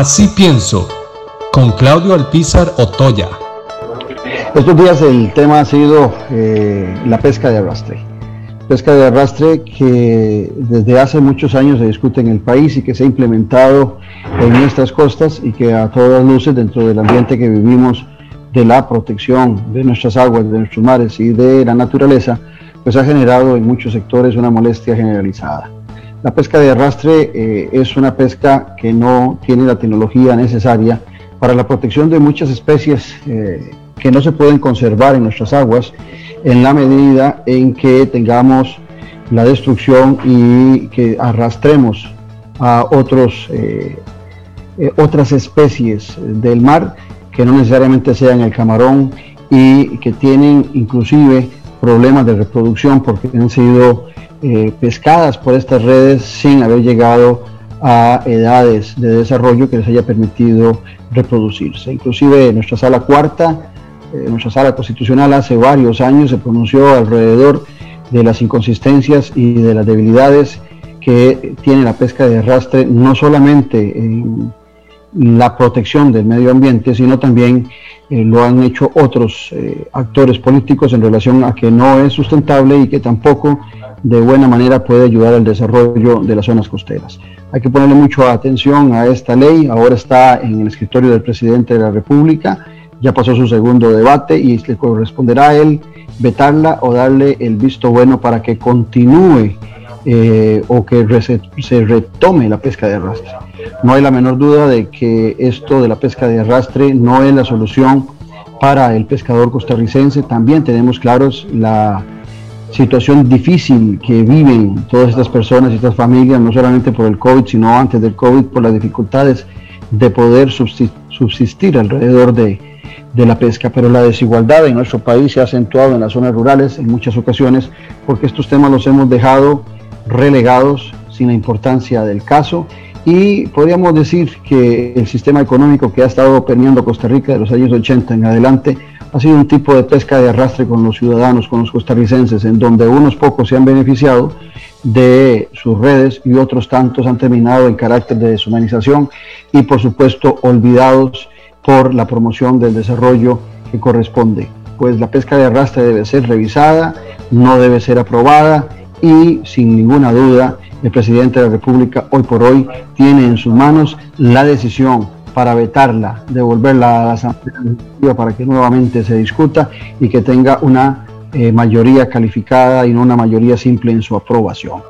Así pienso, con Claudio Alpizar Otoya. Estos días el tema ha sido eh, la pesca de arrastre. Pesca de arrastre que desde hace muchos años se discute en el país y que se ha implementado en nuestras costas y que a todas luces dentro del ambiente que vivimos de la protección de nuestras aguas, de nuestros mares y de la naturaleza, pues ha generado en muchos sectores una molestia generalizada. La pesca de arrastre eh, es una pesca que no tiene la tecnología necesaria para la protección de muchas especies eh, que no se pueden conservar en nuestras aguas en la medida en que tengamos la destrucción y que arrastremos a otros, eh, otras especies del mar que no necesariamente sean el camarón y que tienen inclusive problemas de reproducción porque han sido eh, pescadas por estas redes sin haber llegado a edades de desarrollo que les haya permitido reproducirse. Inclusive nuestra sala cuarta, eh, nuestra sala constitucional hace varios años se pronunció alrededor de las inconsistencias y de las debilidades que tiene la pesca de arrastre, no solamente en la protección del medio ambiente, sino también eh, lo han hecho otros actores políticos en relación a que no es sustentable y que tampoco de buena manera puede ayudar al desarrollo de las zonas costeras. Hay que ponerle mucha atención a esta ley, ahora está en el escritorio del presidente de la República, ya pasó su segundo debate y le corresponderá a él vetarla o darle el visto bueno para que continúe eh, o que se retome la pesca de arrastre. No hay la menor duda de que esto de la pesca de arrastre no es la solución para el pescador costarricense. También tenemos claros la situación difícil que viven todas estas personas y estas familias, no solamente por el COVID, sino antes del COVID, por las dificultades de poder subsistir alrededor de, de la pesca, pero la desigualdad en nuestro país se ha acentuado en las zonas rurales en muchas ocasiones porque estos temas los hemos dejado relegados sin la importancia del caso y podríamos decir que el sistema económico que ha estado permeando Costa Rica de los años 80 en adelante ha sido un tipo de pesca de arrastre con los ciudadanos, con los costarricenses, en donde unos pocos se han beneficiado de sus redes y otros tantos han terminado en carácter de deshumanización y por supuesto olvidados por la promoción del desarrollo que corresponde. Pues la pesca de arrastre debe ser revisada, no debe ser aprobada y sin ninguna duda el presidente de la República hoy por hoy tiene en sus manos la decisión para vetarla, devolverla a la Asamblea para que nuevamente se discuta y que tenga una eh, mayoría calificada y no una mayoría simple en su aprobación.